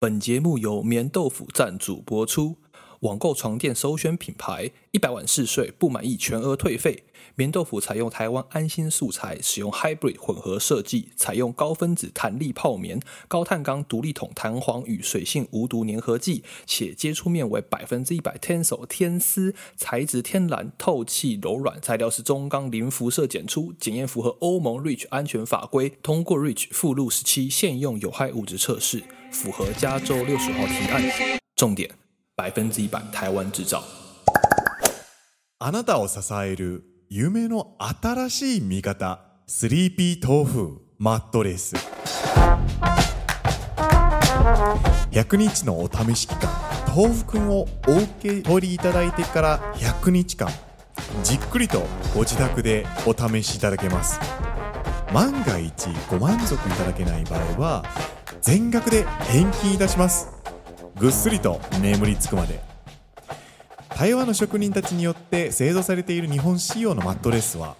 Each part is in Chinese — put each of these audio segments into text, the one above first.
本节目由棉豆腐赞助播出。网购床垫首选品牌，一百晚试睡不满意全额退费。棉豆腐采用台湾安心素材，使用 Hybrid 混合设计，采用高分子弹力泡棉、高碳钢独立筒弹簧与水性无毒粘合剂，且接触面为百分之一百 Tensil 天丝材质，天然透气柔软，材料是中钢零辐射检出，检验符合欧盟 REACH 安全法规，通过 REACH 附录十七现用有害物质测试，符合加州六十号提案。重点。百分之一百台湾制造。あなたを支える梦の新しい味方、スリーピー豆腐マットレス。100日のお试し期间、豆腐くんをお受け取りいただいてから100日间、じっくりとご自宅でお试しいただけます。万が一ご满足いただけない场合は、全额で返金いたします。ぐっすりと眠りつくまで。台湾の职人たちによって制造されている日本仕様のマットレスは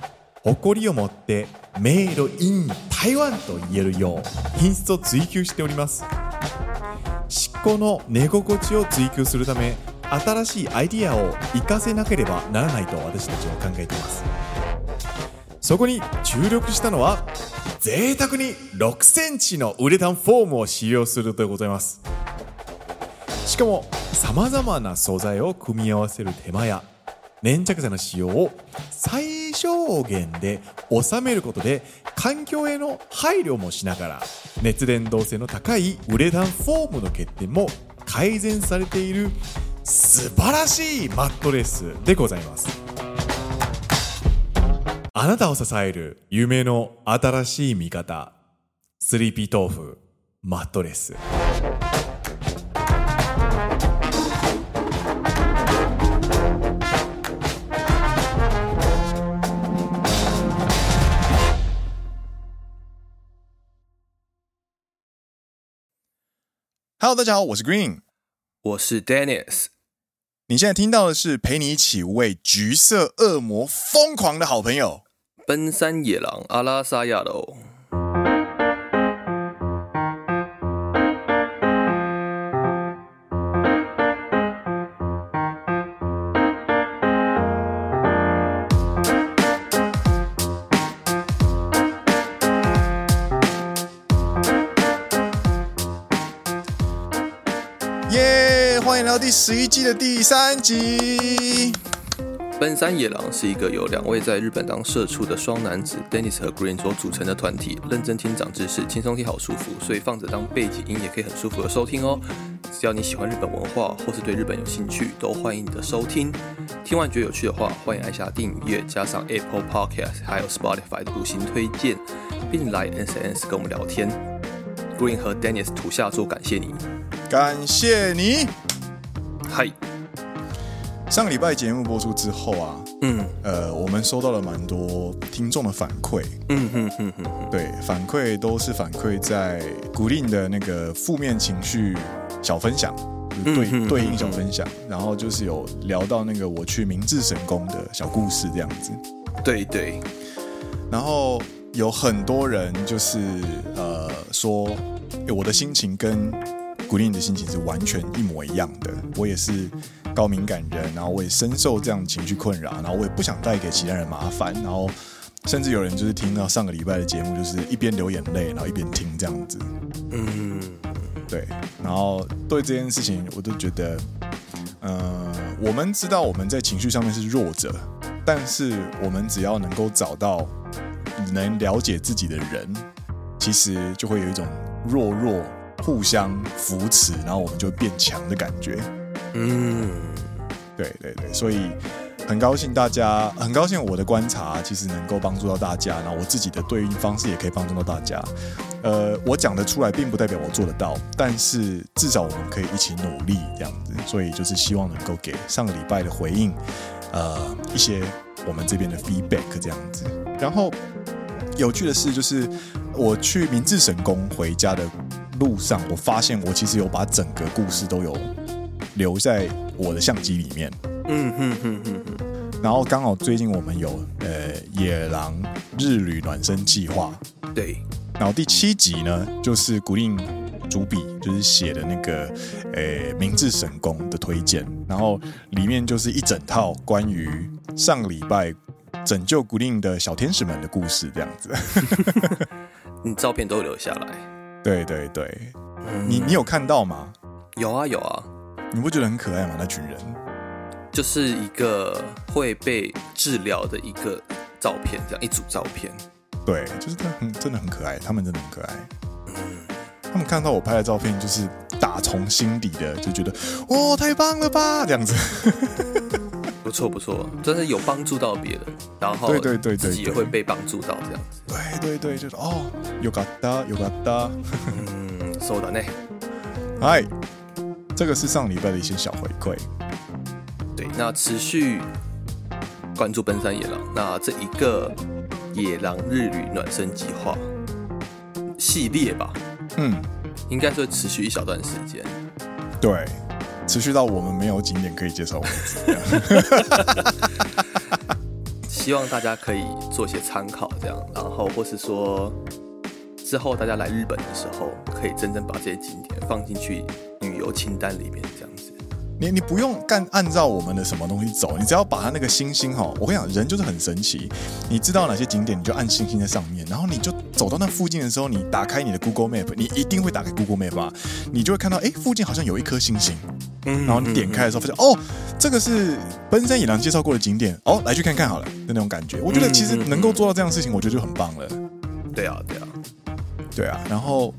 夸りを持ってメイドイン台湾と言えるよう品质を追求しております。漆工の寝心地を追求するため新しいアイディアを活かせなければならないと私たちは考えています。そこに注力したのは赘沢に6センチのウレタンフォームを使用するということでございます。しかもさまざまな素材を组み合わせる手间や粘着剤の使用を最小限で収めることで环境への配虑もしながら热伝导性の高いウレタンフォームの欠点も改善されている素晴らしいマットレスでございます。あなたを支える梦の新しい味方。スリーピー豆腐マットレス。Hello，大家好，我是 Green，我是 Dennis。你现在听到的是陪你一起为橘色恶魔疯狂的好朋友——奔山野狼阿拉萨亚罗。第十一季的第三集，奔山野狼是一个由两位在日本当社畜的双男子 Dennis 和 Green 所组成的团体，认真听长知识，轻松听好舒服，所以放着当背景音也可以很舒服的收听哦。只要你喜欢日本文化或是对日本有兴趣，都欢迎你的收听。听完觉得有趣的话，欢迎按下订阅，加上 Apple Podcast 还有 Spotify 的五星推荐，并来 SNS 跟我们聊天。Green 和 Dennis 土下座感谢你，感谢你。嗨，上个礼拜节目播出之后啊，嗯，呃，我们收到了蛮多听众的反馈，嗯哼哼哼，对，反馈都是反馈在古令的那个负面情绪小分享，就是、对、嗯、对应小分享，然后就是有聊到那个我去明治神宫的小故事这样子，对对，然后有很多人就是呃说，我的心情跟。古令的心情是完全一模一样的，我也是高敏感人，然后我也深受这样情绪困扰，然后我也不想带给其他人麻烦，然后甚至有人就是听到上个礼拜的节目，就是一边流眼泪，然后一边听这样子。嗯，对，然后对这件事情，我都觉得，嗯、呃，我们知道我们在情绪上面是弱者，但是我们只要能够找到能了解自己的人，其实就会有一种弱弱。互相扶持，然后我们就变强的感觉。嗯，对对对，所以很高兴大家，很高兴我的观察其实能够帮助到大家，然后我自己的对应方式也可以帮助到大家。呃，我讲得出来，并不代表我做得到，但是至少我们可以一起努力这样子。所以就是希望能够给上个礼拜的回应，呃，一些我们这边的 feedback 这样子。然后有趣的是，就是我去明治神宫回家的。路上，我发现我其实有把整个故事都有留在我的相机里面。嗯哼哼哼哼。然后刚好最近我们有呃野狼日旅暖身计划。对。然后第七集呢，就是古令主笔就是写的那个呃明治神功的推荐，然后里面就是一整套关于上礼拜拯救古令的小天使们的故事，这样子。你 照片都留下来？对对对，嗯、你你有看到吗？有啊有啊，你不觉得很可爱吗？那群人就是一个会被治疗的一个照片，这样一组照片。对，就是他很真的很可爱，他们真的很可爱。嗯，他们看到我拍的照片，就是打从心底的就觉得，哦，太棒了吧，这样子。不错不错，真的有帮助到别人，然后对对对对，自己也会被帮助到这样子。对对对，就是哦，有嘎达有嘎达。嗯，收到呢。嗨，这个是上礼拜的一些小回馈。对，那持续关注奔山野狼，那这一个。野狼日旅暖身计划系列吧，嗯，应该是会持续一小段时间，对，持续到我们没有景点可以介绍为止。希望大家可以做些参考，这样，然后或是说之后大家来日本的时候，可以真正把这些景点放进去旅游清单里面，这样子。你你不用干按照我们的什么东西走，你只要把它那个星星哈，我跟你讲，人就是很神奇。你知道哪些景点，你就按星星在上面，然后你就走到那附近的时候，你打开你的 Google Map，你一定会打开 Google Map 啊，你就会看到，哎，附近好像有一颗星星。嗯，然后你点开的时候发现，哦，这个是奔山野狼介绍过的景点，哦，来去看看好了的那种感觉。我觉得其实能够做到这样的事情，我觉得就很棒了。对啊，对啊，对啊，然后，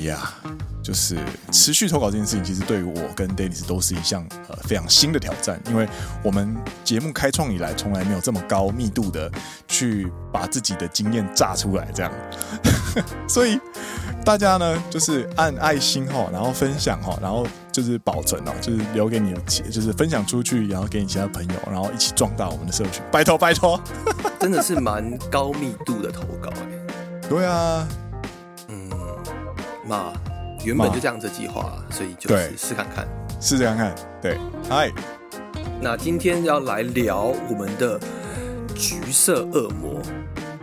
呀。就是持续投稿这件事情，其实对于我跟 Dennis 都是一项呃非常新的挑战，因为我们节目开创以来，从来没有这么高密度的去把自己的经验炸出来，这样。所以大家呢，就是按爱心哈，然后分享哈，然后就是保存哦，就是留给你的，就是分享出去，然后给你其他朋友，然后一起壮大我们的社群。拜托拜托，真的是蛮高密度的投稿哎。对啊，嗯，那。原本就这样子计划，所以就是试看看，试试看看。对，嗨，那今天要来聊我们的橘色恶魔。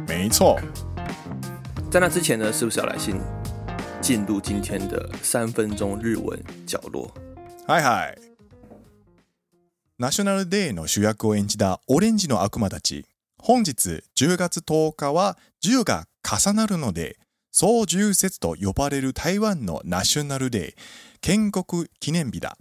没错，在那之前呢，是不是要来先进入今天的三分钟日文角落？嗨嗨，ナショナルデーの主役を演じたオレンジの悪魔たち。本日10月10日は10が重なるので。 双十节と呼ばれる台湾のナショナルデー、建国记念日だ。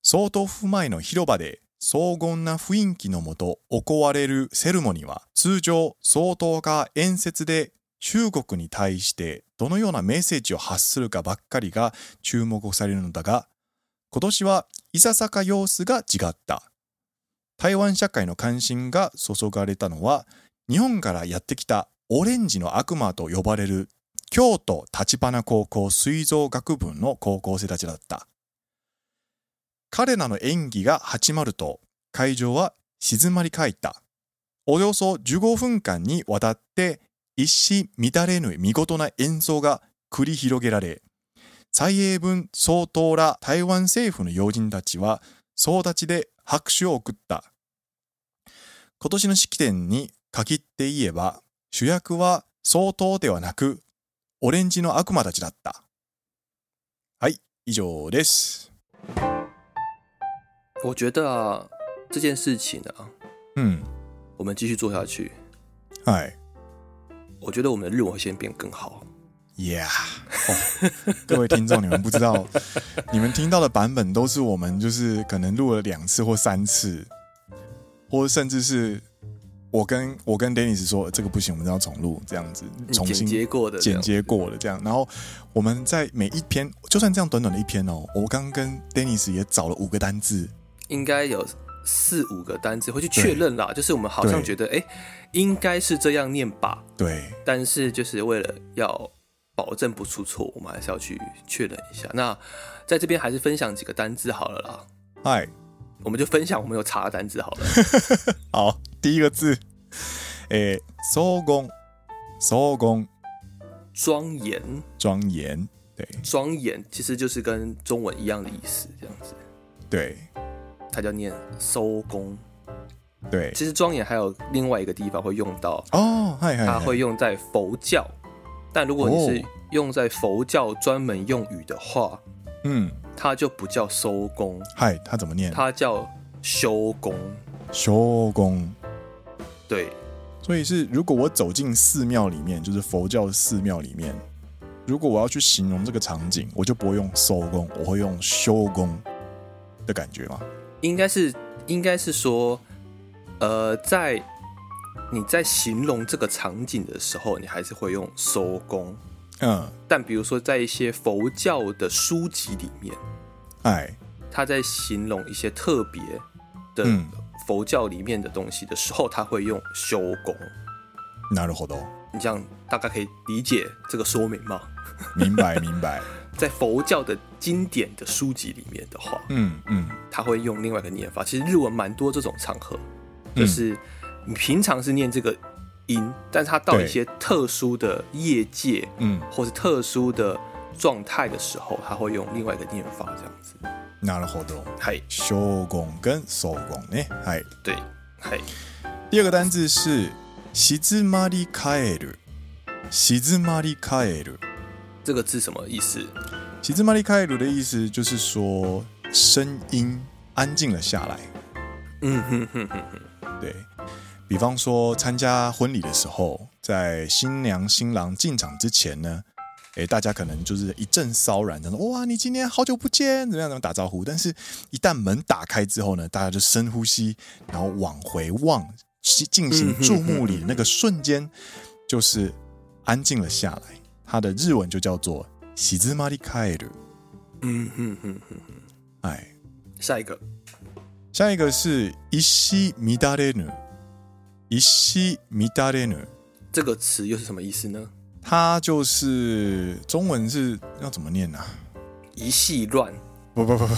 総统府前の広场で荘厳な雰囲気のもと行われるセレモニーは、通常総统が演说で中国に対してどのようなメッセージを発するかばっかりが注目されるのだが、今年はいささか様子が违った。台湾社会の関心が注がれたのは、日本からやってきたオレンジの悪魔と呼ばれる京都立花高校吹奏楽部の高校生たちだった。彼らの演技が始まると会场は静まり返った。およそ15分间にわたって一糸乱れぬ见事な演奏が繰り広げられ、蔡英文総统ら台湾政府の要人たちは総立ちで拍手を送った。今年の式典に限って言えば、主役は総统ではなくオレンジの悪魔たちだった。はい、以上です。我觉得啊，这件事情啊，嗯，我们继续做下去。哎，我觉得我们的日文会先变更好。Yeah，哦，各位听众，你们不知道，你们听到的版本都是我们就是可能录了两次或三次，或甚至是。 我跟我跟 Dennis 说这个不行，我们要重录，这样子重新剪接过的，剪接过的这样。然后我们在每一篇，就算这样短短的一篇哦，我刚跟 Dennis 也找了五个单字，应该有四五个单字会去确认啦。就是我们好像觉得，哎，应该是这样念吧？对。但是就是为了要保证不出错，我们还是要去确认一下。那在这边还是分享几个单字好了啦。嗨。我们就分享我们有查的单字好了。好，第一个字，诶，收工，收工，庄严，庄严，对，庄严其实就是跟中文一样的意思，这样子。对，它叫念收工。对，其实庄严还有另外一个地方会用到哦，它会用在佛教，但如果你是用在佛教专门用语的话，嗯，它就不叫收工，嗨，它怎么念？它叫修工。修功。对，所以是如果我走进寺庙里面，就是佛教寺庙里面，如果我要去形容这个场景，我就不会用收工，我会用修工的感觉吗？应该是，应该是说，呃，在你在形容这个场景的时候，你还是会用收工。嗯，但比如说在一些佛教的书籍里面，哎，他在形容一些特别的。嗯佛教里面的东西的时候，他会用修功。なるほど。你这样大概可以理解这个说明吗？明白，明白。在佛教的经典的书籍里面的话，嗯嗯，他会用另外一个念法。其实日文蛮多这种场合，就是你平常是念这个音，嗯、但是他到一些特殊的业界，嗯，或是特殊的状态的时候，他会用另外一个念法，这样子。 なるほど。はい。修功跟收功呢？はい。对。はい。第二个单字是静まり返る。静まり返る。这个字什么意思？静まり返る的意思就是说声音安静了下来。嗯哼哼哼哼。对。比方说参加婚礼的时候，在新娘新郎进场之前呢。 诶，大家可能就是一阵骚然，他说：“哇，你今天好久不见，怎么样？怎么打招呼？”但是，一旦门打开之后呢，大家就深呼吸，然后往回望，进行注目礼的那个瞬间，就是安静了下来。它的日文就叫做“静まり返る”。嗯哼哼哼哼。哎，下一个，下一个是“一糸乱れぬ”。一糸乱れぬ这个词又是什么意思呢？ 它就是中文是要怎么念呢、啊？一系乱？不不不不，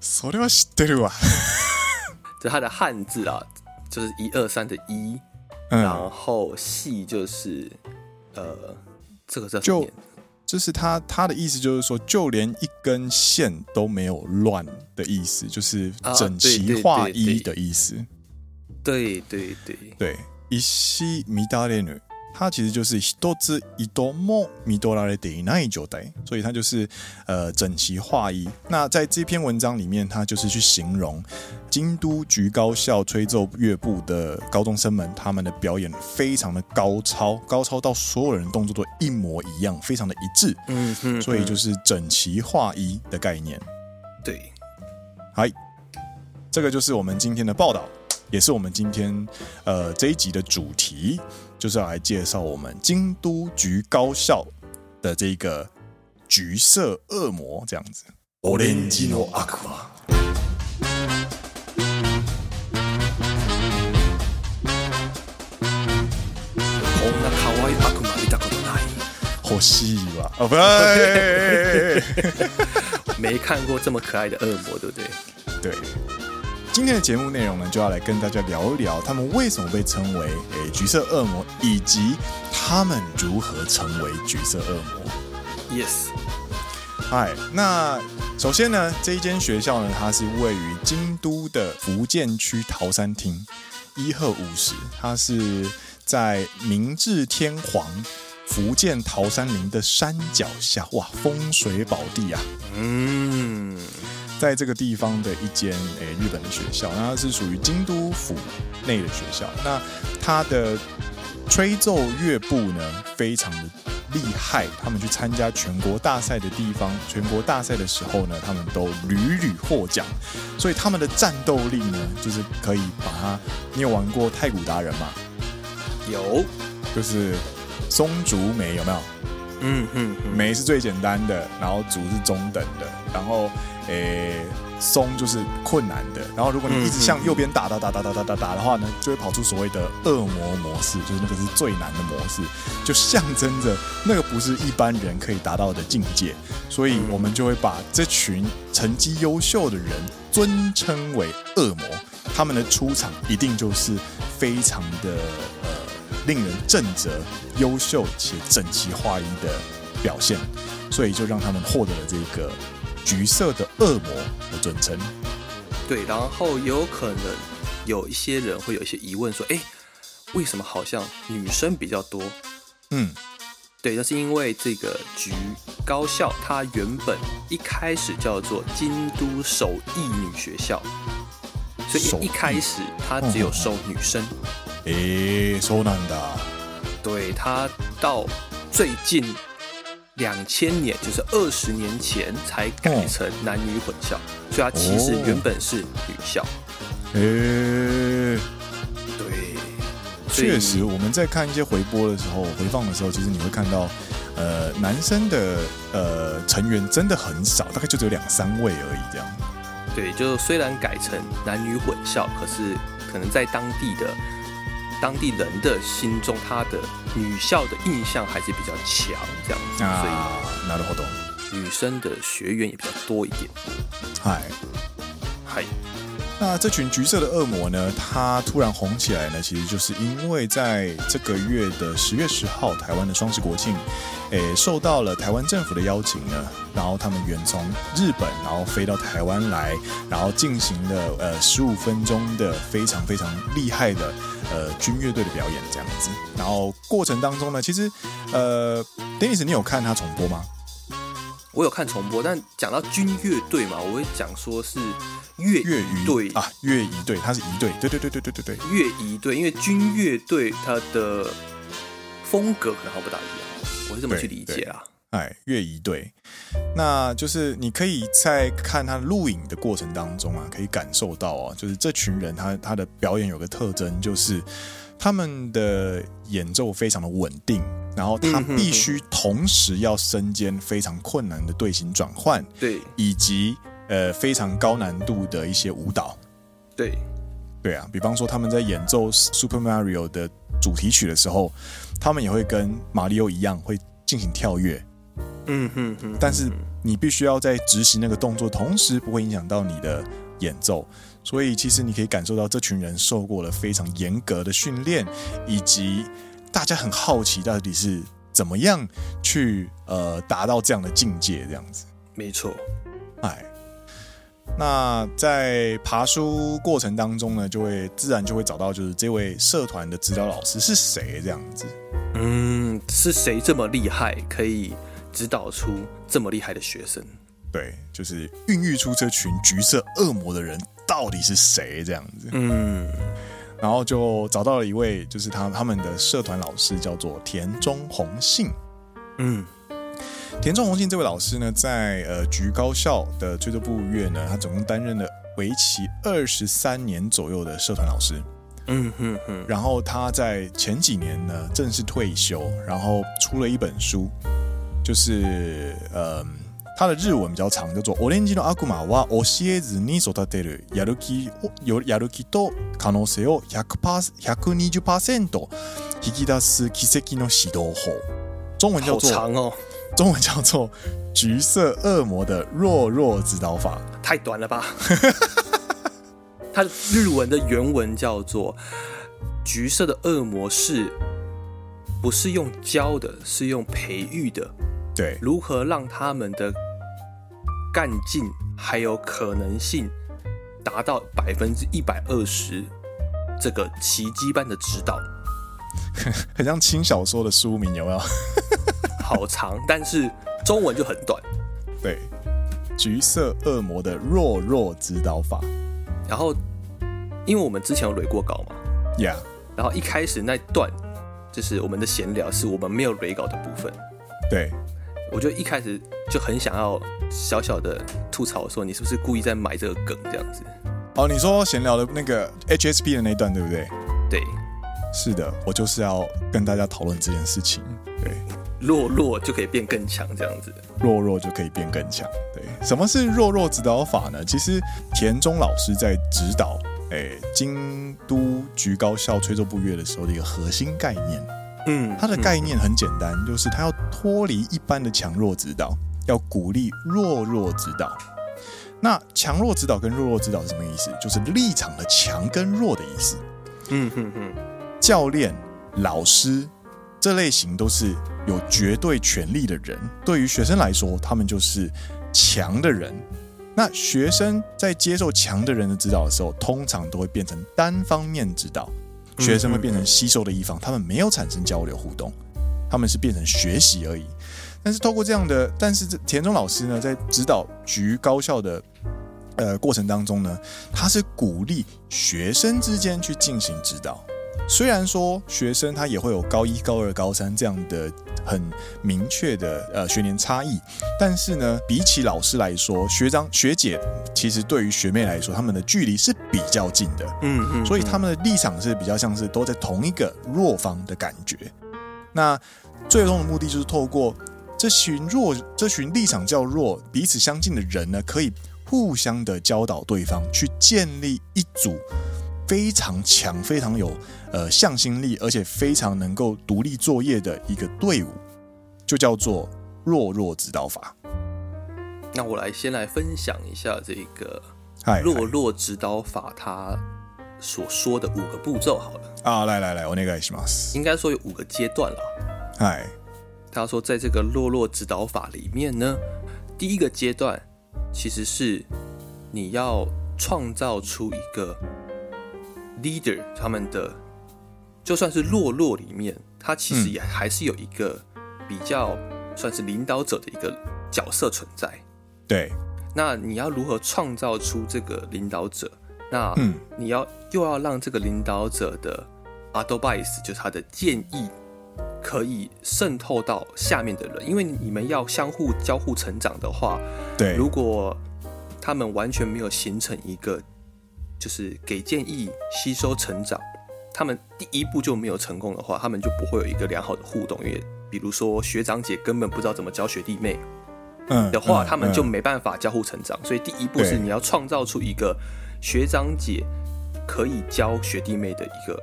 それは知ってるわ。就它的汉字啊，就是一二三的一，嗯、然后系就是呃，这个叫什么念？就就是它它的意思就是说，就连一根线都没有乱的意思，就是整齐划一的意思。啊对对对 对，一糸乱れぬ，它其实就是一つ糸も乱られていない状态，所以它就是呃整齐划一。那在这篇文章里面，它就是去形容京都橘高校吹奏乐部的高中生们，他们的表演非常的高超，高超到所有人动作都一模一样，非常的一致。嗯嗯，所以就是整齐划一的概念。对，嗨，这个就是我们今天的报道。 也是我们今天呃这一集的主题，就是要来介绍我们京都橘高校的这个橘色恶魔这样子。オレンジの悪魔。こんな可爱い悪魔见たことない。欲しいわ。哦不，没看过这么可爱的恶魔，对不对？对。 今天的节目内容呢，就要来跟大家聊一聊他们为什么被称为诶橘色恶魔，以及他们如何成为橘色恶魔。Yes，嗨，那首先呢，这一间学校呢，它是位于京都的福建区桃山町一贺五十，它是在明治天皇福建桃山林的山脚下，哇，风水宝地啊！嗯。在这个地方的一间诶日本的学校，那它是属于京都府内的学校。那它的吹奏乐部呢，非常的厉害。他们去参加全国大赛的地方，全国大赛的时候呢，他们都屡屡获奖。所以他们的战斗力呢，就是可以把它。你有玩过太古达人吗？有，就是松竹梅有没有？嗯嗯，梅是最简单的，然后竹是中等的，然后。诶，松就是困难的。然后，如果你一直向右边打打打打打打打打的话呢，就会跑出所谓的恶魔模式，就是那个是最难的模式，就象征着那个不是一般人可以达到的境界。所以，我们就会把这群成绩优秀的人尊称为恶魔。他们的出场一定就是非常的呃令人震泽、优秀且整齐划一的表现，所以就让他们获得了这个。橘色的恶魔的尊称，对，然后有可能有一些人会有一些疑问，说：“哎，为什么好像女生比较多？嗯，对，那是因为这个橘高校它原本一开始叫做京都首义女学校，所以一开始它只有收女生。诶，そうなんだ。对，它到最近两千年，就是二十年前才改成男女混校，所以它其实原本是女校。诶。确实，我们在看一些回播的时候，回放的时候，其实你会看到，呃，男生的呃成员真的很少，大概就只有两三位而已，这样。对，就虽然改成男女混校，可是可能在当地的 当地人的心中，他的女校的印象还是比较强，这样子。啊，所以なるほど。女生的学员也比较多一点。嗨，嗨。 那这群橘色的恶魔呢？它突然红起来呢，其实就是因为在这个月的十月十号，台湾的双十国庆，诶，受到了台湾政府的邀请呢，然后他们远从日本，然后飞到台湾来，然后进行了呃十五分钟的非常非常厉害的呃军乐队的表演这样子。然后过程当中呢，其实呃，Dennis，你有看他重播吗？我有看重播，但讲到军乐队嘛，我会讲说是乐乐仪队啊，乐仪队，它是仪队，对对对对对对对，乐仪队，因为军乐队它的风格可能好不大一样，我是这么去理解啊。哎，乐仪队，那就是你可以在看他录影的过程当中啊，可以感受到啊，就是这群人他他的表演有个特征，就是他们的演奏非常的稳定。然后他必须同时要身兼非常困难的队形转换，对，以及呃非常高难度的一些舞蹈，对，对啊，比方说他们在演奏 Super Mario 的主题曲的时候，他们也会跟马里奥一样会进行跳跃，嗯哼哼，但是你必须要在执行那个动作，同时不会影响到你的演奏，所以其实你可以感受到这群人受过了非常严格的训练，以及。大家很好奇，到底是怎么样去呃达到这样的境界？这样子，没错。哎，那在爬书过程当中呢，就会自然就会找到，就是这位社团的指导老师是谁？这样子，嗯，是谁这么厉害，可以指导出这么厉害的学生？对，就是孕育出这群橘色恶魔的人到底是谁？这样子，嗯。然后就找到了一位，就是他他们的社团老师，叫做田中宏信。嗯，田中宏信这位老师呢，在呃橘高校的吹奏部乐呢，他总共担任了为期二十三年左右的社团老师。嗯哼哼。然后他在前几年呢正式退休，然后出了一本书，就是呃。他的日文比较长，叫做“オレンジの悪魔は教えずに育てるやる気をやる気と可能性を百パー百二十パーセント引き出す奇迹の指导法”。中文叫做“好长哦”，中文叫做“橘色恶魔的弱弱指导法”。太短了吧？他日文的原文叫做“橘色的恶魔是不是用教的，是用培育的？”对，如何让他们的 干劲还有可能性达到百分之一百二十，这个奇迹般的指导，很像轻小说的书名，有没有？好长，但是中文就很短。对，橘色恶魔的弱弱指导法。然后，因为我们之前有雷过稿嘛，Yeah。然后一开始那段就是我们的闲聊，是我们没有雷稿的部分。对。我就一开始就很想要小小的吐槽说，你是不是故意在埋这个梗这样子？哦，你说闲聊的那个 HSP 的那一段对不对？对，是的，我就是要跟大家讨论这件事情。对，弱弱就可以变更强这样子，弱弱就可以变更强。对，什么是弱弱指导法呢？其实田中老师在指导诶京都局高校吹奏部乐的时候的一个核心概念。嗯，它的概念很简单，嗯、就是它要脱离一般的强弱指导，要鼓励弱弱指导。那强弱指导跟弱弱指导是什么意思？就是立场的强跟弱的意思。嗯哼哼，教练、老师这类型都是有绝对权力的人，对于学生来说，他们就是强的人。那学生在接受强的人的指导的时候，通常都会变成单方面指导。学生会变成吸收的一方，他们没有产生交流互动，他们是变成学习而已。但是透过这样的，但是这田中老师呢，在指导局高校的呃过程当中呢，他是鼓励学生之间去进行指导。虽然说学生他也会有高一、高二、高三这样的很明确的呃学年差异，但是呢，比起老师来说，学长学姐其实对于学妹来说，他们的距离是比较近的，嗯嗯，嗯，所以他们的立场是比较像是都在同一个弱方的感觉。那最终的目的就是透过这群弱、这群立场较弱、彼此相近的人呢，可以互相的教导对方，去建立一组。非常强、非常有呃向心力，而且非常能够独立作业的一个队伍，就叫做弱弱指导法。那我来先来分享一下这个弱弱指导法，他所说的五个步骤好了。啊，来来来，我那个什么？应该说有五个阶段了。嗨，他说在这个弱弱指导法里面呢，第一个阶段其实是你要创造出一个。Leader 他们的就算是落落里面，他其实也还是有一个比较算是领导者的一个角色存在。对，那你要如何创造出这个领导者？那你要又要让这个领导者的 advice 就是他的建议可以渗透到下面的人，因为你们要相互交互成长的话，对，如果他们完全没有形成一个。就是给建议、吸收、成长，他们第一步就没有成功的话，他们就不会有一个良好的互动。因为比如说学长姐根本不知道怎么教学弟妹，嗯的话，他们就没办法交互成长。所以第一步是你要创造出一个学长姐可以教学弟妹的一个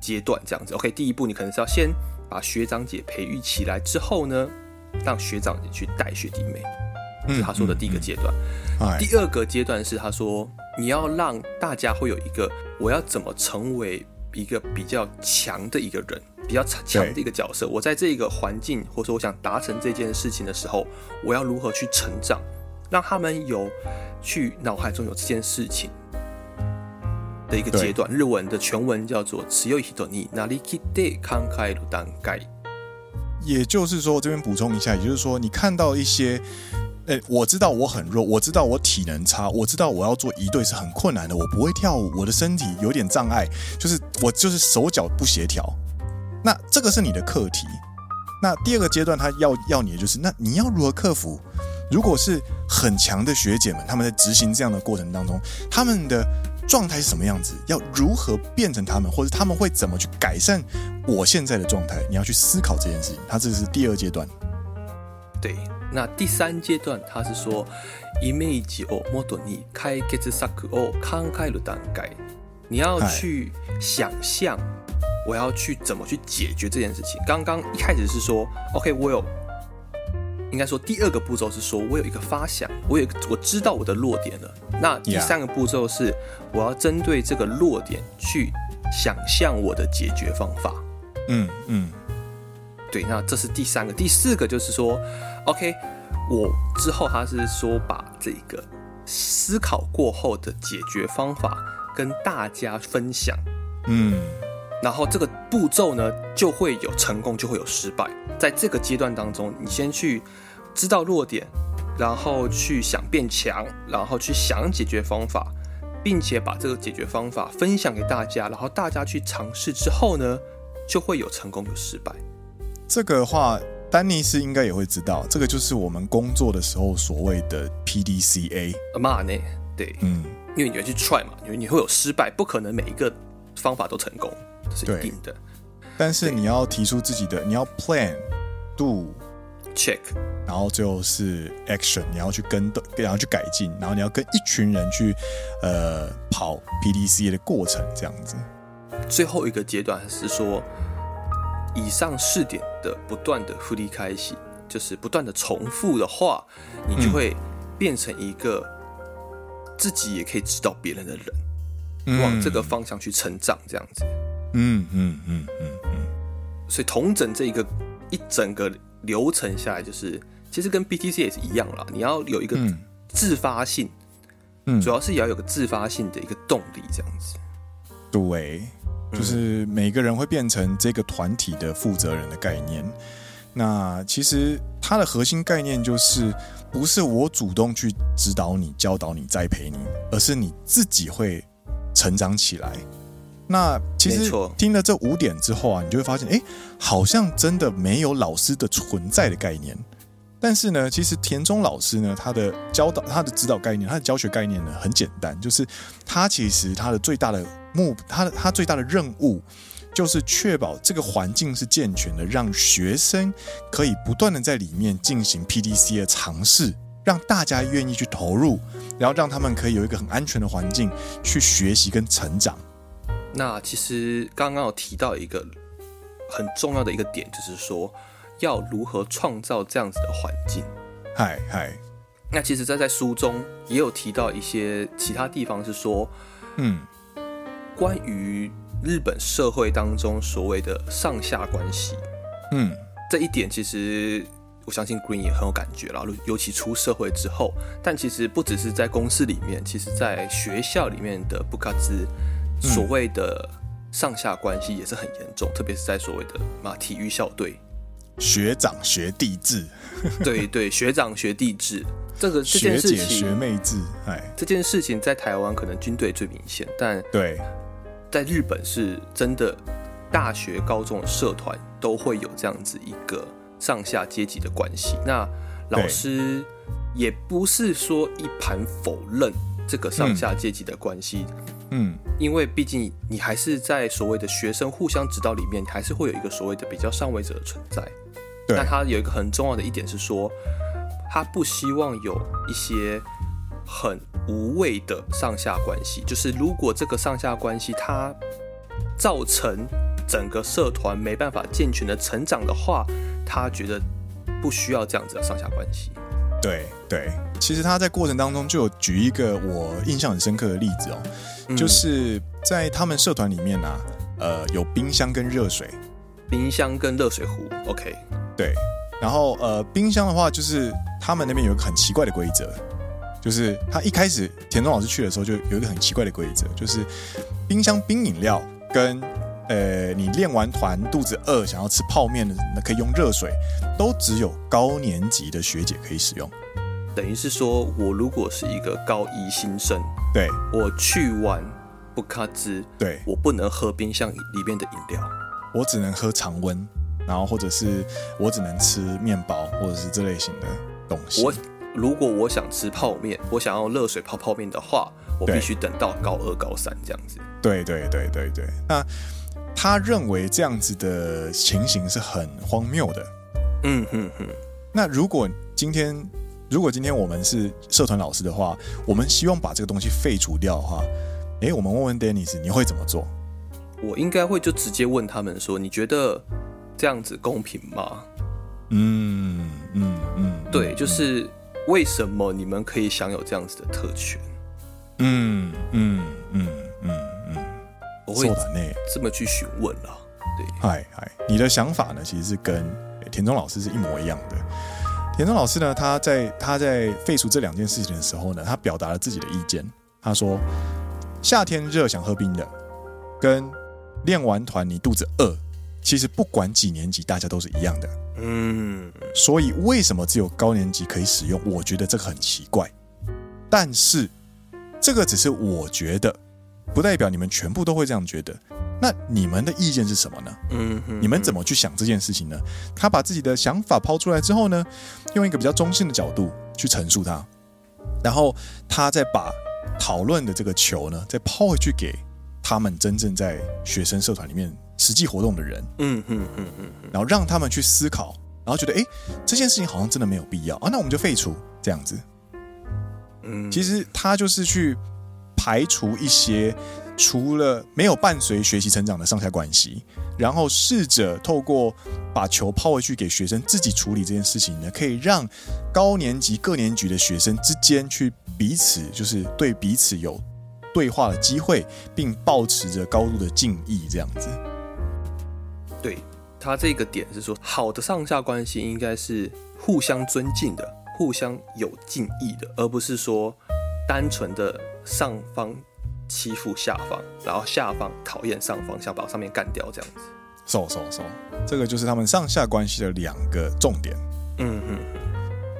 阶段，这样子。OK，第一步你可能是要先把学长姐培育起来之后呢，让学长姐去带学弟妹。是他说的第一个阶段。第二个阶段是他说，你要让大家会有一个，我要怎么成为一个比较强的一个人，比较强的一个角色。我在这个环境，或者说我想达成这件事情的时候，我要如何去成长，让他们有去脑海中有这件事情的一个阶段。日文的全文叫做“强い人になりきって考える段阶”。也就是说，这边补充一下，也就是说，你看到一些。 哎，我知道我很弱，我知道我体能差，我知道我要做一对是很困难的，我不会跳舞，我的身体有点障碍，就是我就是手脚不协调。那这个是你的课题。那第二个阶段，他要要你的就是，那你要如何克服？如果是很强的学姐们，他们在执行这样的过程当中，他们的状态是什么样子？要如何变成他们，或者他们会怎么去改善我现在的状态？你要去思考这件事情。他这是第二阶段。对。那第三阶段，他是说，イメージを元に解决策を考える段阶。你要去想象，我要去怎么去解决这件事情。刚刚一开始是说，OK，我有，应该说第二个步骤是说我有一个发想，我有一个我知道我的弱点了。那第三个步骤是，我要针对这个弱点去想象我的解决方法。嗯嗯。对，那这是第三个，第四个就是说 ，OK，我之后他是说把这个思考过后的解决方法跟大家分享，嗯，然后这个步骤呢就会有成功，就会有失败。在这个阶段当中，你先去知道弱点，然后去想变强，然后去想解决方法，并且把这个解决方法分享给大家，然后大家去尝试之后呢，就会有成功有失败。这个话，丹尼斯应该也会知道。这个就是我们工作的时候所谓的 PDCA。嘛呢？对，嗯，因为你要去 try 嘛，因为你会有失败，不可能每一个方法都成功，这是一定的。但是你要提出自己的，你要 plan、do、check，然后最后是 action，你要去跟，然后去改进，然后你要跟一群人去，呃，跑 PDCA 的过程，这样子。最后一个阶段是说。以上四点的不断的复利开启，就是不断的重复的话，你就会变成一个自己也可以指导别人的人，嗯、往这个方向去成长，这样子。嗯嗯嗯嗯嗯。所以同整这一个一整个流程下来，就是其实跟 BTC 也是一样啦。你要有一个自发性，嗯，主要是也要有个自发性的一个动力，这样子。对。就是每个人会变成这个团体的负责人的概念。那其实它的核心概念就是，不是我主动去指导你、教导你、栽培你，而是你自己会成长起来。那其实听了这五点之后啊，你就会发现，哎，好像真的没有老师的存在的概念。但是呢，其实田中老师呢，他的教导、他的指导概念、他的教学概念呢，很简单，就是他其实他的最大的目，他的他最大的任务，就是确保这个环境是健全的，让学生可以不断的在里面进行 PDC 的尝试，让大家愿意去投入，然后让他们可以有一个很安全的环境去学习跟成长。那其实刚刚有提到一个很重要的一个点，就是说。要如何创造这样子的环境？嗨嗨，那其实，在在书中也有提到一些其他地方，是说，嗯，关于日本社会当中所谓的上下关系，嗯，这一点其实我相信 Green 也很有感觉啦，尤其出社会之后。但其实不只是在公司里面，其实在学校里面的布卡兹所谓的上下关系也是很严重，特别是在所谓的嘛体育校队。学长学弟制，对对，学长学弟制，这个这件事情，学姐学妹制，哎，这件事情在台湾可能军队最明显，但对，在日本是真的，大学、高中社团都会有这样子一个上下阶级的关系。那老师也不是说一盘否认这个上下阶级的关系。嗯嗯，因为毕竟你还是在所谓的学生互相指导里面，你还是会有一个所谓的比较上位者的存在。对，那他有一个很重要的一点是说，他不希望有一些很无谓的上下关系。就是如果这个上下关系它造成整个社团没办法健全的成长的话，他觉得不需要这样子的上下关系。对对，其实他在过程当中就有举一个我印象很深刻的例子哦。就是在他们社团里面啊，呃，有冰箱跟热水，冰箱跟热水壶，OK，对。然后呃，冰箱的话，就是他们那边有一个很奇怪的规则，就是他一开始田中老师去的时候，就有一个很奇怪的规则，就是冰箱冰饮料跟呃，你练完团肚子饿想要吃泡面的，那可以用热水，都只有高年级的学姐可以使用。等于是说，我如果是一个高一新生，对，我去玩不卡兹，对，我不能喝冰箱里面的饮料，我只能喝常温，然后或者是我只能吃面包或者是这类型的东西。我如果我想吃泡面，我想要热水泡泡面的话，我必须等到高二高三这样子。对对对对对，那他认为这样子的情形是很荒谬的。嗯哼哼，那如果今天。如果今天我们是社团老师的话，我们希望把这个东西废除掉的话，诶，我们问问 Dennis，你会怎么做？我应该会就直接问他们说：“你觉得这样子公平吗？”嗯嗯嗯，对，就是为什么你们可以享有这样子的特权？嗯嗯嗯嗯嗯，我会这么去询问了。对，嗨嗨，你的想法呢？其实是跟田中老师是一模一样的。田中老师呢，他在他在废除这两件事情的时候呢，他表达了自己的意见。他说：“夏天热想喝冰的，跟练完团你肚子饿，其实不管几年级，大家都是一样的。嗯，所以为什么只有高年级可以使用？我觉得这个很奇怪。但是这个只是我觉得，不代表你们全部都会这样觉得。”那你们的意见是什么呢？嗯，你们怎么去想这件事情呢？他把自己的想法抛出来之后呢，用一个比较中性的角度去陈述它，然后他再把讨论的这个球呢，再抛回去给他们真正在学生社团里面实际活动的人。嗯嗯嗯嗯，然后让他们去思考，然后觉得，哎，这件事情好像真的没有必要啊，那我们就废除这样子。嗯，其实他就是去排除一些。除了没有伴随学习成长的上下关系，然后试着透过把球抛回去给学生自己处理这件事情呢，可以让高年级各年级的学生之间去彼此就是对彼此有对话的机会，并保持着高度的敬意，这样子。对，他这个点是说，好的上下关系应该是互相尊敬的，互相有敬意的，而不是说单纯的上方。欺负下方，然后下方讨厌上方，想把上面干掉这样子。收收收，这个就是他们上下关系的两个重点。嗯嗯。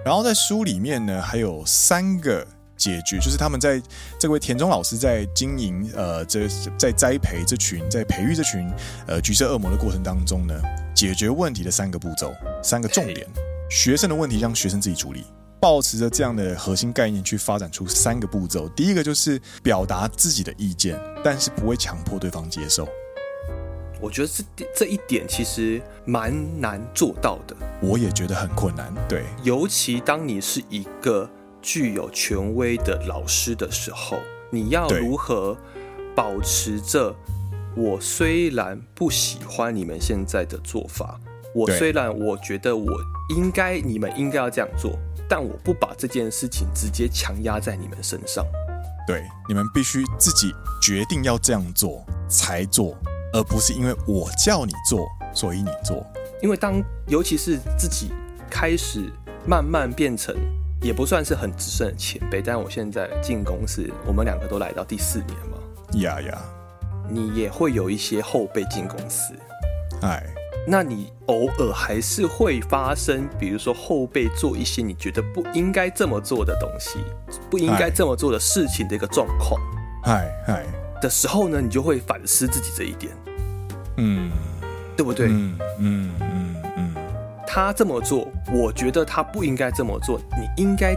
然后在书里面呢，还有三个解决，就是他们在这位田中老师在经营呃，这在栽培这群，在培育这群呃橘色恶魔的过程当中呢，解决问题的三个步骤，三个重点。学生的问题让学生自己处理，保持着这样的核心概念去发展出三个步骤。第一个就是表达自己的意见，但是不会强迫对方接受。我觉得这这一点其实蛮难做到的，我也觉得很困难。对，尤其当你是一个具有权威的老师的时候，你要如何保持着？我虽然不喜欢你们现在的做法，我虽然我觉得我应该你们应该要这样做，但我不把这件事情直接强压在你们身上。对，你们必须自己决定要这样做才做。而不是因为我叫你做，所以你做。因为当尤其是自己开始慢慢变成，也不算是很资深的前辈，但我现在进公司，我们两个都来到第四年嘛。呀呀，你也会有一些后辈进公司，哎，那你偶尔还是会发生，比如说后辈做一些你觉得不应该这么做的东西，不应该这么做的事情的一个状况，嗨嗨的时候呢，你就会反思自己这一点。嗯，对不对？嗯嗯，他这么做，我觉得他不应该这么做。你应该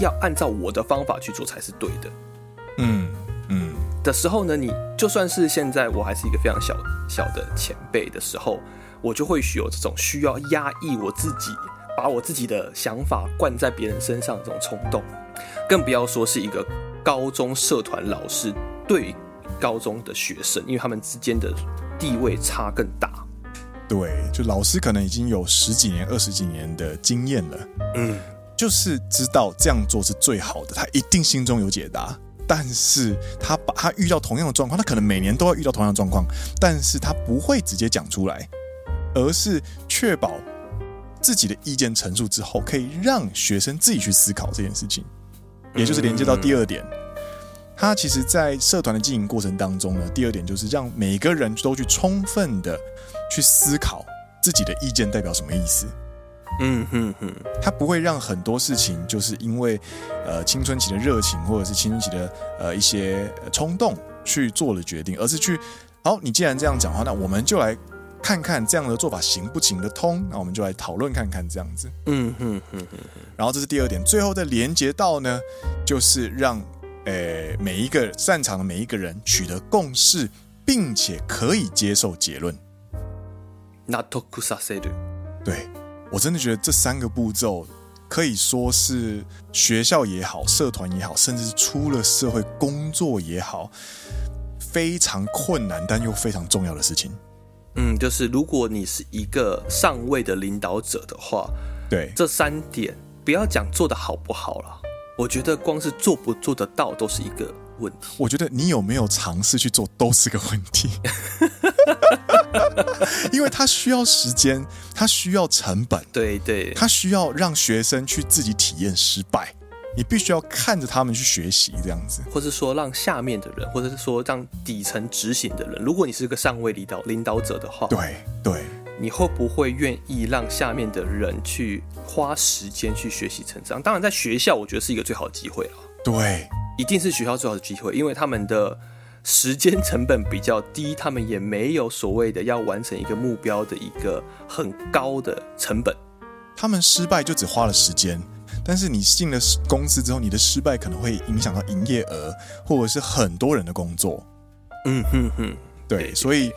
要按照我的方法去做才是对的。嗯嗯，的时候呢，你就算是现在我还是一个非常小小的前辈的时候，我就会有这种需要压抑我自己，把我自己的想法灌在别人身上这种冲动，更不要说是一个高中社团老师对高中的学生，因为他们之间的。地位差更大，对，就老师可能已经有十几年、二十几年的经验了，嗯，就是知道这样做是最好的，他一定心中有解答。但是他把他遇到同样的状况，他可能每年都要遇到同样的状况，但是他不会直接讲出来，而是确保自己的意见陈述之后，可以让学生自己去思考这件事情，也就是连接到第二点。嗯他其实，在社团的经营过程当中呢，第二点就是让每个人都去充分的去思考自己的意见代表什么意思。嗯哼哼，他不会让很多事情就是因为呃青春期的热情或者是青春期的呃一些冲动去做了决定，而是去好，你既然这样讲话，那我们就来看看这样的做法行不行得通，那我们就来讨论看看这样子。嗯哼哼哼，然后这是第二点，最后再连接到呢，就是让。诶，每一个擅长的每一个人取得共识，并且可以接受结论。纳得させる。对，我真的觉得这三个步骤可以说是学校也好，社团也好，甚至是出了社会工作也好，非常困难但又非常重要的事情。嗯，就是如果你是一个上位的领导者的话，对，这三点不要讲做得好不好了。我觉得光是做不做得到都是一个 问题。我觉得你有没有尝试去做都是个问题，因为他需要时间，他需要成本，对对，他需要让学生去自己体验失败，你必须要看着他们去学习这样子，或是说让下面的人，或者是说让底层执行的人，如果你是个上位领导领导者的话，对对。你会不会愿意让下面的人去花时间去学习成长？当然，在学校我觉得是一个最好的机会了。对，一定是学校最好的机会，因为他们的时间成本比较低，他们也没有所谓的要完成一个目标的一个很高的成本。他们失败就只花了时间，但是你进了公司之后，你的失败可能会影响到营业额，或者是很多人的工作。嗯哼哼。对，所以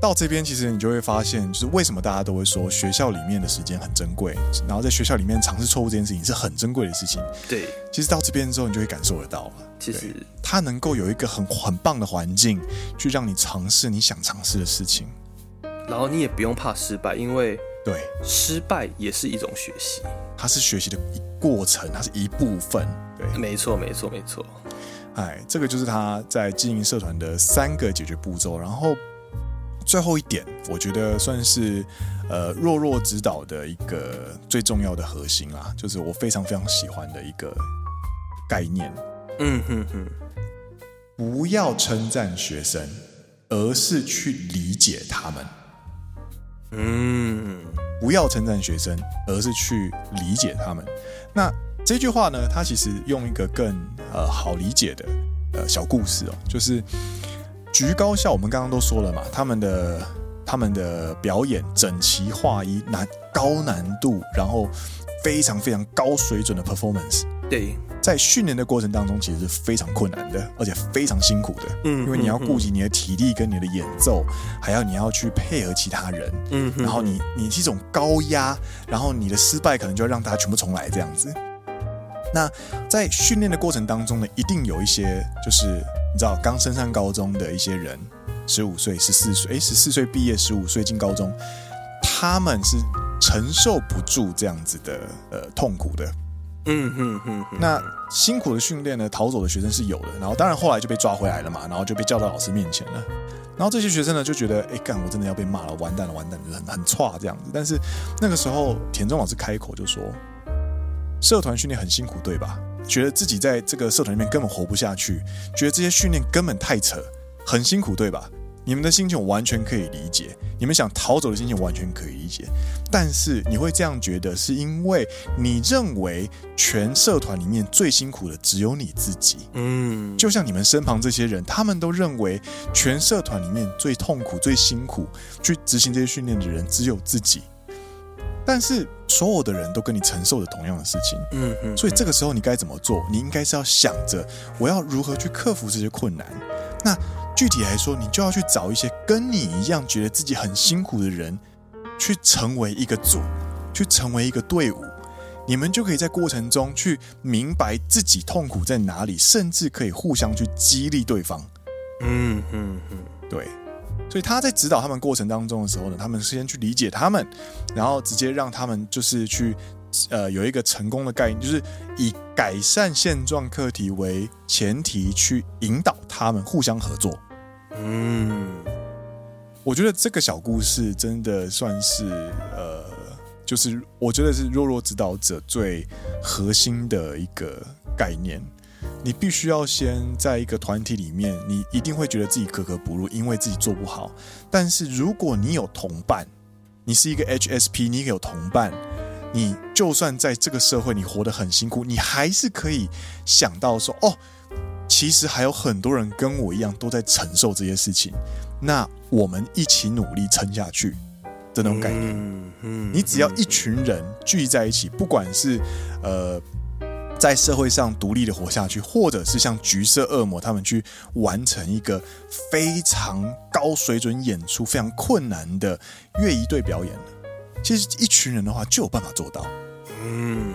到这边，其实你就会发现，就是为什么大家都会说学校里面的时间很珍贵，然后在学校里面尝试错误这件事情是很珍贵的事情。对，其实到这边之后，你就会感受得到了。其实它能够有一个很很棒的环境，去让你尝试你想尝试的事情，然后你也不用怕失败，因为对失败也是一种学习，它是学习的一过程，它是一部分。对，没错，没错，没错。哎，这个就是他在经营社团的三个解决步骤，然后最后一点，我觉得算是呃弱弱指导的一个最重要的核心啦，就是我非常非常喜欢的一个概念。嗯哼哼，不要称赞学生，而是去理解他们。嗯，不要称赞学生，而是去理解他们。那这句话呢，它其实用一个更呃好理解的呃小故事哦，就是局高校，我们刚刚都说了嘛，他们的他们的表演整齐划一，难高难度，然后非常非常高水准的 performance。对。在训练的过程当中，其实是非常困难的，而且非常辛苦的。嗯，因为你要顾及你的体力跟你的演奏，还要你要去配合其他人。嗯，然后你你是一种高压，然后你的失败可能就要让大家全部重来这样子。那在训练的过程当中呢，一定有一些就是你知道刚升上高中的一些人，十五岁、十四岁，哎，十四岁毕业，十五岁进高中，他们是承受不住这样子的呃痛苦的。嗯哼哼，那辛苦的训练呢，逃走的学生是有的，然后当然后来就被抓回来了嘛，然后就被叫到老师面前了，然后这些学生呢就觉得，哎干，我真的要被骂了，完蛋了，完蛋了，很很差这样子。但是那个时候，田中老师开口就说，社团训练很辛苦，对吧？觉得自己在这个社团里面根本活不下去，觉得这些训练根本太扯，很辛苦，对吧？你们的心情我完全可以理解，你们想逃走的心情完全可以理解，但是你会这样觉得，是因为你认为全社团里面最辛苦的只有你自己。嗯，就像你们身旁这些人，他们都认为全社团里面最痛苦、最辛苦去执行这些训练的人只有自己。但是所有的人都跟你承受着同样的事情。嗯嗯，所以这个时候你该怎么做？你应该是要想着我要如何去克服这些困难。那。具体来说，你就要去找一些跟你一样觉得自己很辛苦的人，去成为一个组，去成为一个队伍，你们就可以在过程中去明白自己痛苦在哪里，甚至可以互相去激励对方。嗯嗯嗯，对。所以他在指导他们过程当中的时候呢，他们先去理解他们，然后直接让他们就是去。呃，有一个成功的概念，就是以改善现状课题为前提去引导他们互相合作。嗯，我觉得这个小故事真的算是呃，就是我觉得是弱弱指导者最核心的一个概念。你必须要先在一个团体里面，你一定会觉得自己格格不入，因为自己做不好。但是如果你有同伴，你是一个 HSP，你有同伴。你就算在这个社会，你活得很辛苦，你还是可以想到说，哦，其实还有很多人跟我一样都在承受这些事情，那我们一起努力撑下去的那种概念。嗯嗯，你只要一群人聚在一起，不管是呃在社会上独立的活下去，或者是像橘色恶魔他们去完成一个非常高水准演出、非常困难的乐仪队表演。其实一群人的话就有办法做到。嗯，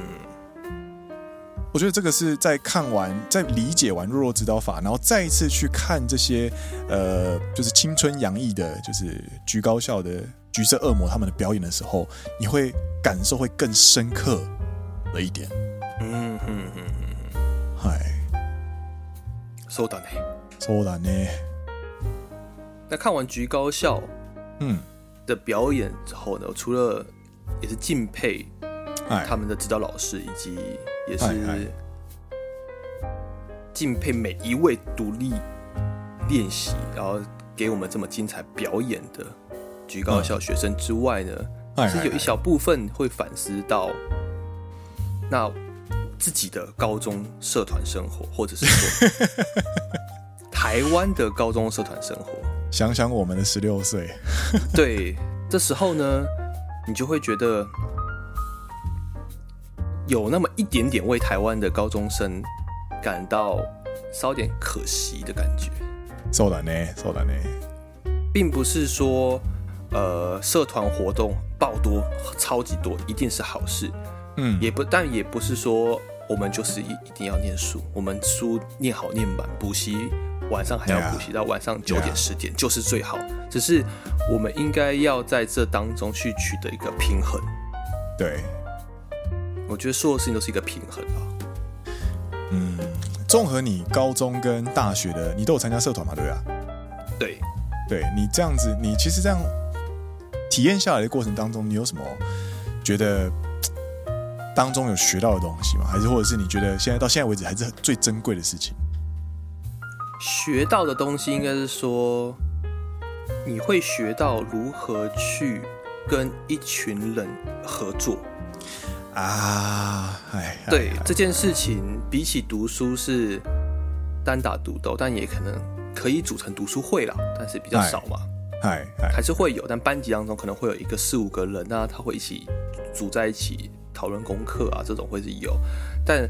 我觉得这个是在看完、在理解完弱弱指导法，然后再一次去看这些呃，就是青春洋溢的，就是橘高校的橘色恶魔他们的表演的时候，你会感受会更深刻了一点。嗯嗯嗯嗯，嗨，そうだね，そうだね。那看完橘高校，嗯。 的表演之后呢，除了也是敬佩他们的指导老师，以及也是敬佩每一位独立练习，然后给我们这么精彩表演的举高校学生之外呢，是有一小部分会反思到那自己的高中社团生活，或者是说 台湾的高中社团生活。想想我们的十六岁，对，这时候呢，你就会觉得有那么一点点为台湾的高中生感到稍点可惜的感觉。そうだね，そうだね，并不是说呃社团活动爆多超级多一定是好事，嗯，也不，但也不是说我们就是一一定要念书，我们书念好念满，补习。 晚上还要补习到晚上九点十点就是最好，只是我们应该要在这当中去取得一个平衡。对，我觉得所有事情都是一个平衡啊。嗯，综合你高中跟大学的，你都有参加社团嘛？对啊。对，对你这样子，你其实这样体验下来的过程当中，你有什么觉得当中有学到的东西吗？还是或者是你觉得现在到现在为止还是最珍贵的事情？学到的东西应该是说，你会学到如何去跟一群人合作啊。哎，对这件事情，比起读书是单打独斗，但也可能可以组成读书会啦，但是比较少嘛。哎，还是会有，但班级当中可能会有一个四五个人啊，他会一起组在一起讨论功课啊，这种会是有。但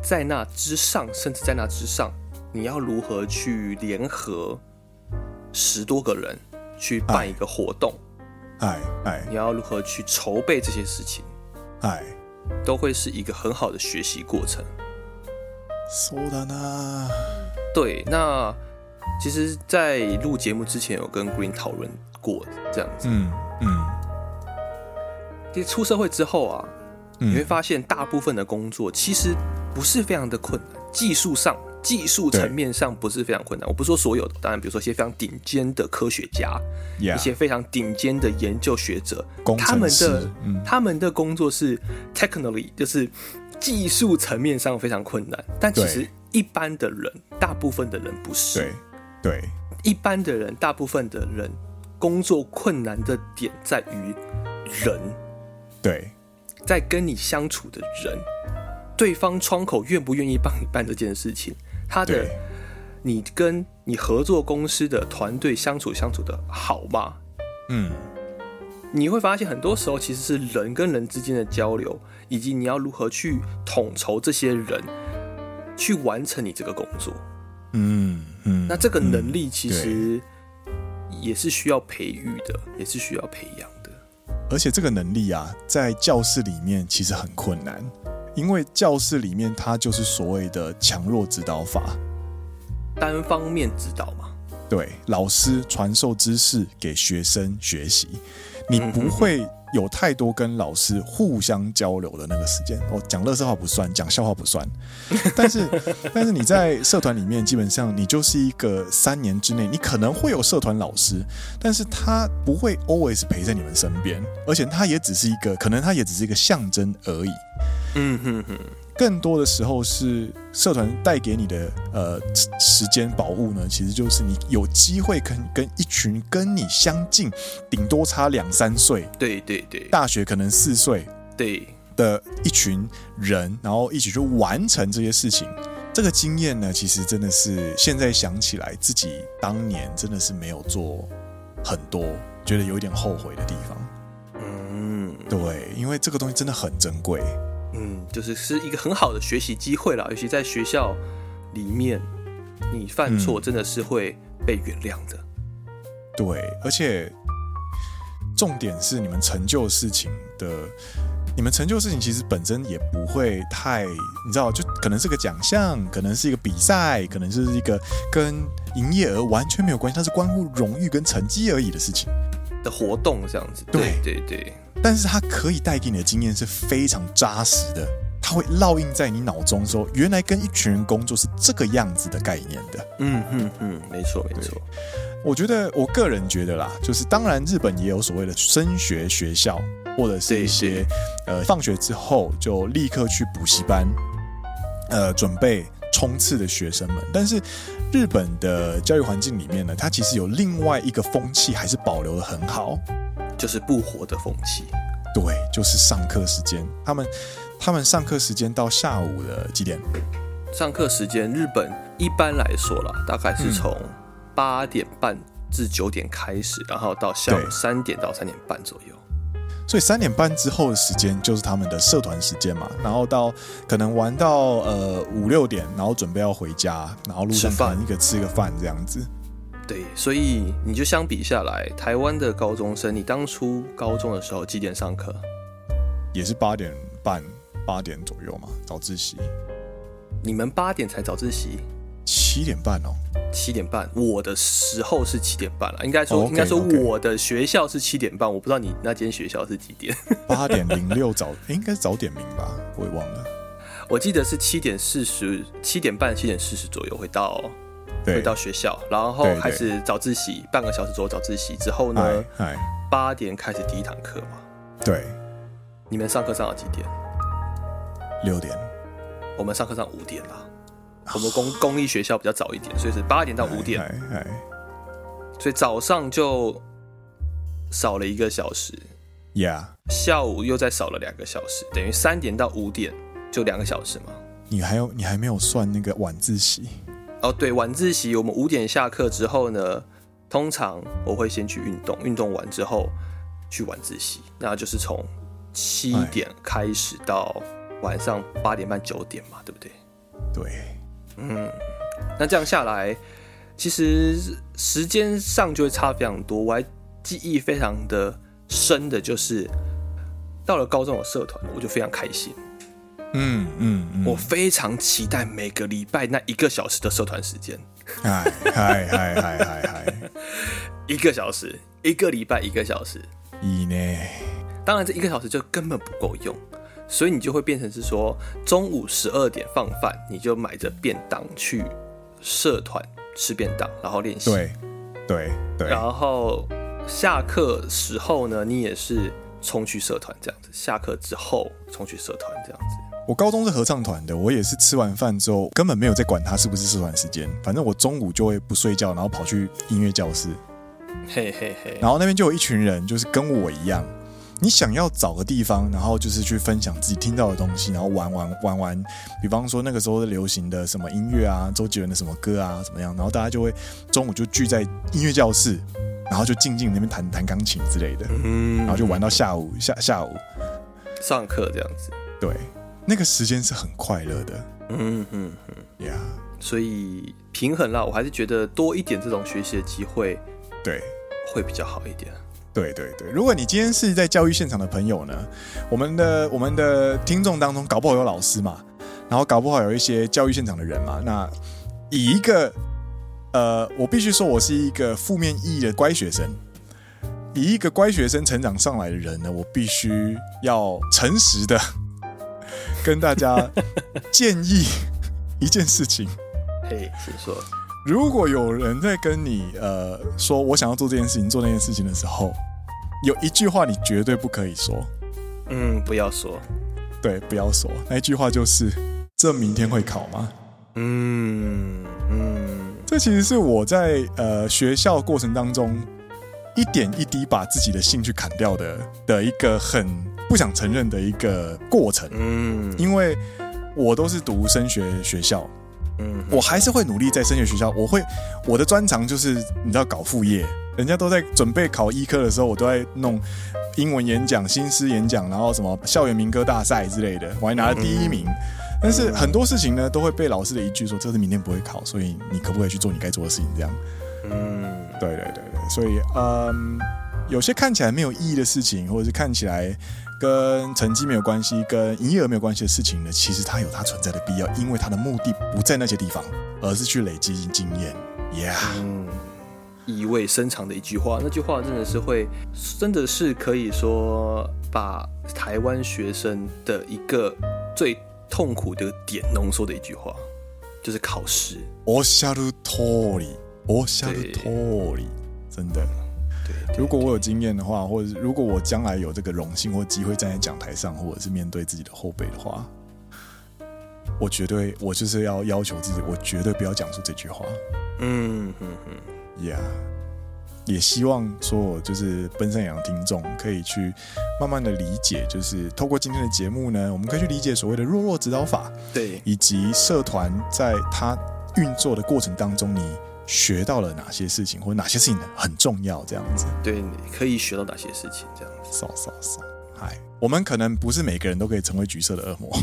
在那之上，甚至在那之上，你要如何去联合十多个人去办一个活动？哎哎，你要如何去筹备这些事情？哎，都会是一个很好的学习过程。说的呢？对，那。其实，在录节目之前，有跟 Green 讨论过这样子。嗯嗯。其实出社会之后啊，嗯，你会发现大部分的工作其实不是非常的困难，技术上、技术层面上不是非常困难。我不是说所有的，当然，比如说一些非常顶尖的科学家，yeah, 一些非常顶尖的研究学者，他们的、嗯、他们的工作是 technically 就是技术层面上非常困难，但其实一般的人，大部分的人不是。对。对，一般的人，大部分的人工作困难的点在于人，对，在跟你相处的人，对方窗口愿不愿意帮你办这件事情，他的你跟你合作公司的团队相处相处的好吗？嗯，你会发现很多时候其实是人跟人之间的交流，以及你要如何去统筹这些人，去完成你这个工作。嗯嗯，那这个能力其实也是需要培育的，也是需要培养的。而且这个能力啊，在教室里面其实很困难，因为教室里面它就是所谓的强弱指导法，单方面指导嘛。对，老师传授知识给学生学习，你不会。有太多跟老师互相交流的那个时间，哦，讲乐色话不算，讲笑话不算，但是 但是你在社团里面，基本上你就是一个三年之内，你可能会有社团老师，但是他不会 always 陪在你们身边，而且他也只是一个，可能他也只是一个象征而已。嗯哼哼。更多的时候是社团带给你的呃时间宝物呢，其实就是你有机会跟跟一群跟你相近，顶多差两三岁，对对对，大学可能四岁，对。的一群人，然后一起去完成这些事情，这个经验呢，其实真的是现在想起来，自己当年真的是没有做很多，觉得有一点后悔的地方。嗯，对，因为这个东西真的很珍贵。嗯，就是是一个很好的学习机会啦，尤其在学校里面，你犯错真的是会被原谅的。嗯。对，而且重点是你们成就事情的，你们成就事情其实本身也不会太，你知道，就可能是个奖项，可能是一个比赛，可能是一个跟营业额完全没有关系，它是关乎荣誉跟成绩而已的事情的活动，这样子。对对对。对但是它可以带给你的经验是非常扎实的，它会烙印在你脑中，说原来跟一群人工作是这个样子的概念的。嗯嗯嗯，没错没错。我觉得我个人觉得啦，就是当然日本也有所谓的升学学校，或者是一些呃放学之后就立刻去补习班，呃准备冲刺的学生们。但是日本的教育环境里面呢，它其实有另外一个风气，还是保留的很好。就是不活的风气，对，就是上课时间，他们他们上课时间到下午的几点？上课时间，日本一般来说啦，大概是从八点半至九点开始，然后到下午三点到三点半左右。所以三点半之后的时间就是他们的社团时间嘛，然后到可能玩到呃五六点，然后准备要回家，然后路上可能一个吃个饭这样子。对，所以你就相比下来，台湾的高中生，你当初高中的时候几点上课？也是八点半、八点左右嘛，早自习。你们八点才早自习？七点半哦。七点半，我的时候是七点半了。应该说，oh, okay, 应该说我的学校是七点半。我不知道你那间学校是几点？八点零六早，应该是早点名吧，我也忘了。我记得是七点四十，七点半、七点四十左右会到。回到学校，然后开始早自习，半个小时左右早自习之后呢，八点开始第一堂课嘛。对，你们上课上到几点？六点。我们上课上五点啦。我们公公立学校比较早一点，所以是八点到五点，所以早上就少了一个小时，Yeah，下午又再少了两个小时，等于三点到五点就两个小时嘛。你还有你还没有算那个晚自习哦？对，晚自习我们五点下课之后呢，通常我会先去运动，运动完之后去晚自习，那就是从七点开始到晚上八点半九点嘛，对不对？对，嗯，那这样下来，其实时间上就会差非常多。我还记忆非常的深的就是，到了高中有社团，我就非常开心。嗯嗯，嗯，我非常期待每个礼拜那一个小时的社团时间。嗨嗨嗨嗨嗨嗨，一个小时，一个礼拜一个小时。以呢？当然，这一个小时就根本不够用。所以你就会变成是说，中午十二点放饭，你就买着便当去社团吃便当，然后练习。对，对，对。然后下课时候呢，你也是冲去社团这样子。下课之后冲去社团这样子。我高中是合唱团的，我也是吃完饭之后根本没有在管它是不是社团时间，反正我中午就会不睡觉，然后跑去音乐教室。嘿嘿嘿。然后那边就有一群人，就是跟我一样。你想要找个地方，然后就是去分享自己听到的东西，然后玩玩玩玩。比方说那个时候流行的什么音乐啊，周杰伦的什么歌啊，怎么样？然后大家就会中午就聚在音乐教室，然后就静静那边弹弹钢琴之类的，嗯，然后就玩到下午下下午上课这样子。对，那个时间是很快乐的。嗯嗯嗯呀，所以平衡了，我还是觉得多一点这种学习的机会，对，会比较好一点。对对对，如果你今天是在教育现场的朋友呢，我们的我们的听众当中搞不好有老师嘛，然后搞不好有一些教育现场的人嘛，那以一个呃，我必须说我是一个负面意义的乖学生，以一个乖学生成长上来的人呢，我必须要诚实的跟大家建议一件事情。嘿，请说。如果有人在跟你呃说我想要做这件事情，做那件事情的时候，有一句话你绝对不可以说，嗯，不要说，对，不要说，那一句话就是这明天会考吗？嗯嗯，这其实是我在呃学校过程当中一点一滴把自己的兴趣砍掉的的一个很不想承认的一个过程，嗯，因为我都是读升学学校。嗯，我还是会努力在升学学校。我会我的专长就是你知道搞副业，人家都在准备考医科的时候，我都在弄英文演讲、新诗演讲，然后什么校园民歌大赛之类的，我还拿了第一名。但是很多事情呢，都会被老师的一句说：“这是明天不会考，所以你可不可以去做你该做的事情？”这样。嗯，对对对对，所以嗯，有些看起来没有意义的事情，或者是看起来。跟成绩没有关系，跟营业额没有关系的事情呢，其实它有它存在的必要，因为它的目的不在那些地方，而是去累积经验。Yeah，嗯，意味深长的一句话，那句话真的是会，真的是可以说把台湾学生的一个最痛苦的点浓缩的一句话，就是考试。おっしゃる通り，おっしゃる通り，真的。 如果我有经验的话，或者是如果我将来有这个荣幸或机会站在讲台上，或者是面对自己的后辈的话，我绝对我就是要要求自己，我绝对不要讲出这句话。嗯嗯嗯，Yeah，也希望说我就是奔三野郎听众可以去慢慢的理解，就是透过今天的节目呢，我们可以去理解所谓的弱弱指导法，对，以及社团在它运作的过程当中，你。学到了哪些事情，或者哪些事情很重要？这样子，对，你可以学到哪些事情？这样子，扫扫扫，嗨，我们可能不是每个人都可以成为橘色的恶魔，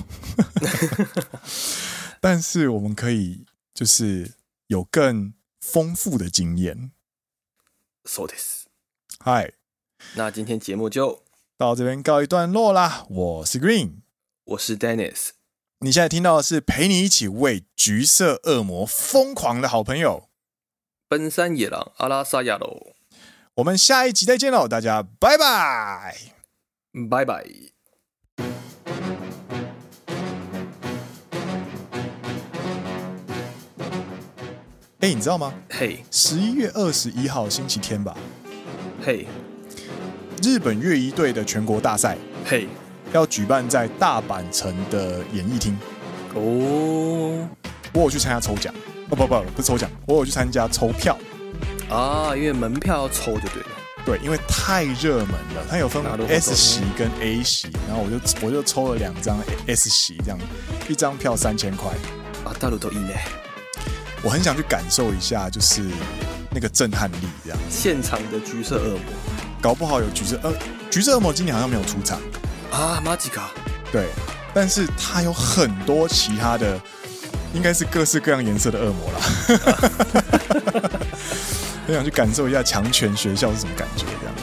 但是我们可以就是有更丰富的经验。So this，嗨，那今天节目就到这边告一段落啦。我是 Green，我是 Dennis。你现在听到的是陪你一起为橘色恶魔疯狂的好朋友。奔山野狼阿拉萨亚喽，我们下一集再见喽，大家拜拜，拜拜。哎，你知道吗？嘿，十一月二十一号星期天吧。嘿，日本乐仪队的全国大赛，嘿，要举办在大阪城的演艺厅。哦。我有去参加抽奖，哦不不不是抽奖，我有去参加抽票啊，因为门票要抽就对了。对，因为太热门了，它有分 S 席跟 A 席，然后我就我就抽了两张 S 席，这样一张票三千块啊，大陆都一呢。我很想去感受一下，就是那个震撼力，这样。现场的橘色恶魔，搞不好有橘色呃，橘色恶魔今年好像没有出场啊，马吉卡。对，但是它有很多其他的，应该是各式各样颜色的恶魔啦。很想去感受一下强权学校是什么感觉，这样。